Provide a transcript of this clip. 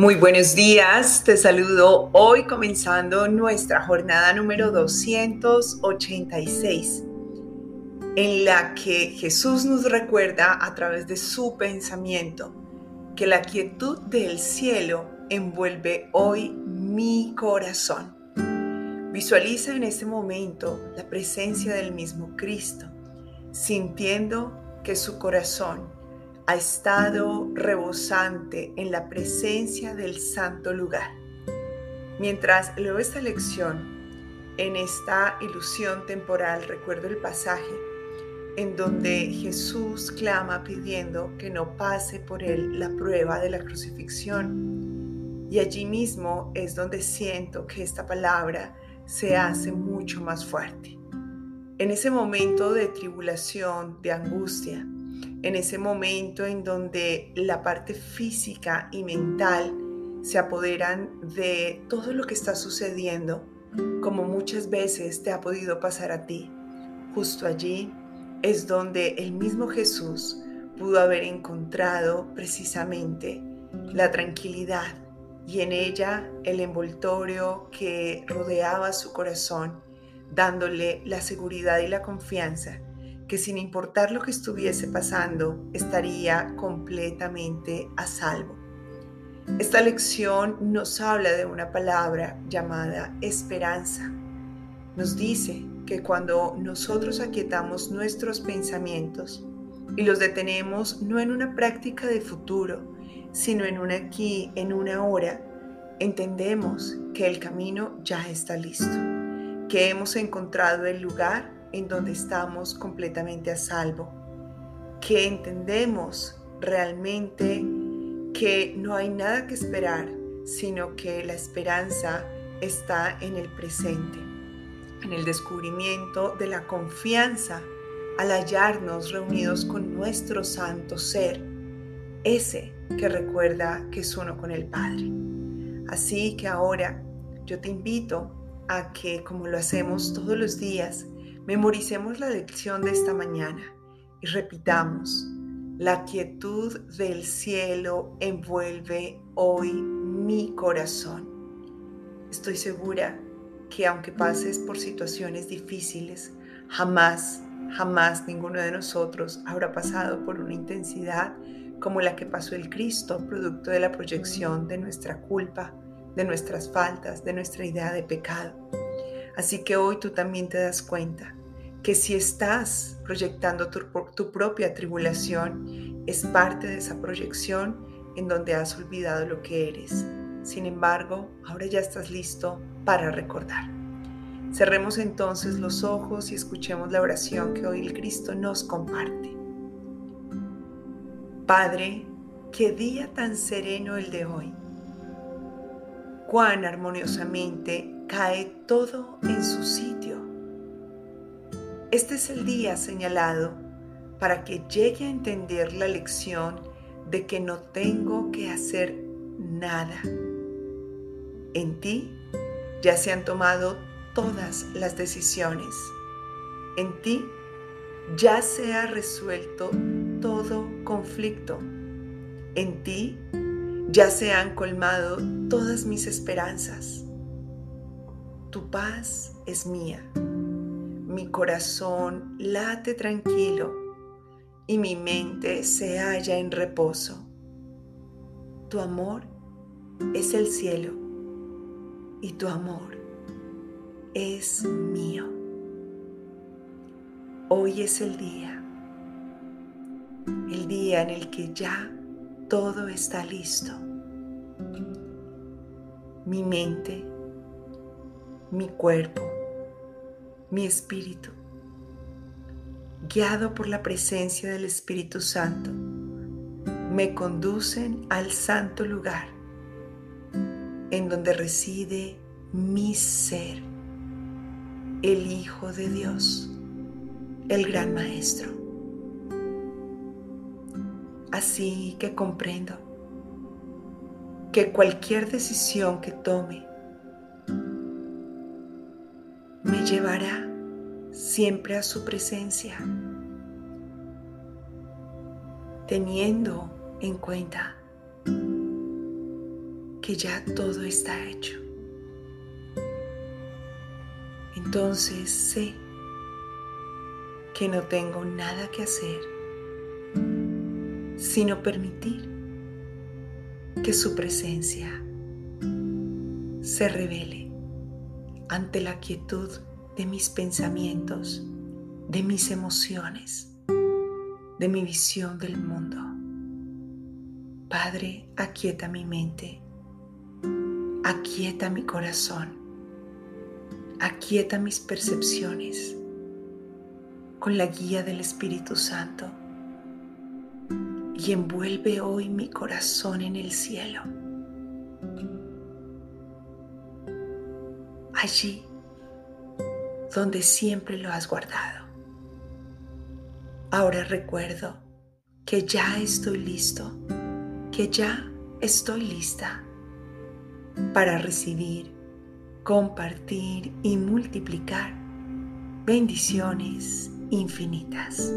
Muy buenos días, te saludo hoy comenzando nuestra jornada número 286, en la que Jesús nos recuerda a través de su pensamiento que la quietud del cielo envuelve hoy mi corazón. Visualiza en este momento la presencia del mismo Cristo, sintiendo que su corazón ha estado rebosante en la presencia del santo lugar. Mientras leo esta lección, en esta ilusión temporal, recuerdo el pasaje en donde Jesús clama pidiendo que no pase por él la prueba de la crucifixión. Y allí mismo es donde siento que esta palabra se hace mucho más fuerte. En ese momento de tribulación, de angustia, en ese momento en donde la parte física y mental se apoderan de todo lo que está sucediendo, como muchas veces te ha podido pasar a ti. Justo allí es donde el mismo Jesús pudo haber encontrado precisamente la tranquilidad y en ella el envoltorio que rodeaba su corazón, dándole la seguridad y la confianza que sin importar lo que estuviese pasando, estaría completamente a salvo. Esta lección nos habla de una palabra llamada esperanza. Nos dice que cuando nosotros aquietamos nuestros pensamientos y los detenemos no en una práctica de futuro, sino en un aquí, en una hora, entendemos que el camino ya está listo, que hemos encontrado el lugar en donde estamos completamente a salvo, que entendemos realmente que no hay nada que esperar, sino que la esperanza está en el presente, en el descubrimiento de la confianza al hallarnos reunidos con nuestro santo ser, ese que recuerda que es uno con el Padre. Así que ahora yo te invito a que, como lo hacemos todos los días, Memoricemos la lección de esta mañana y repitamos, la quietud del cielo envuelve hoy mi corazón. Estoy segura que aunque pases por situaciones difíciles, jamás, jamás ninguno de nosotros habrá pasado por una intensidad como la que pasó el Cristo, producto de la proyección de nuestra culpa, de nuestras faltas, de nuestra idea de pecado. Así que hoy tú también te das cuenta que si estás proyectando tu, propia tribulación, es parte de esa proyección en donde has olvidado lo que eres. Sin embargo, ahora ya estás listo para recordar. Cerremos entonces los ojos y escuchemos la oración que hoy el Cristo nos comparte. Padre, qué día tan sereno el de hoy. Cuán armoniosamente cae todo en su sitio este es el día señalado para que llegue a entender la lección de que no tengo que hacer nada. En ti ya se han tomado todas las decisiones. En ti ya se ha resuelto todo conflicto. En ti ya se han colmado todas mis esperanzas. Tu paz es mía mi corazón late tranquilo y mi mente se halla en reposo. Tu amor es el cielo y tu amor es mío. Hoy es el día, el día en el que ya todo está listo. Mi mente, mi cuerpo, mi espíritu, guiado por la presencia del Espíritu Santo, me conducen al santo lugar en donde reside mi ser, el Hijo de Dios, el Gran Maestro. Así que comprendo que cualquier decisión que tome me llevará siempre a su presencia, teniendo en cuenta que ya todo está hecho. Entonces sé que no tengo nada que hacer sino permitir que su presencia se revele ante la quietud de mis pensamientos, de mis emociones, de mi visión del mundo. Padre, aquieta mi mente, aquieta mi corazón, aquieta mis percepciones con la guía del Espíritu Santo y envuelve hoy mi corazón en el cielo. Allí donde siempre lo has guardado. Ahora recuerdo que ya estoy listo, que ya estoy lista para recibir, compartir y multiplicar bendiciones infinitas.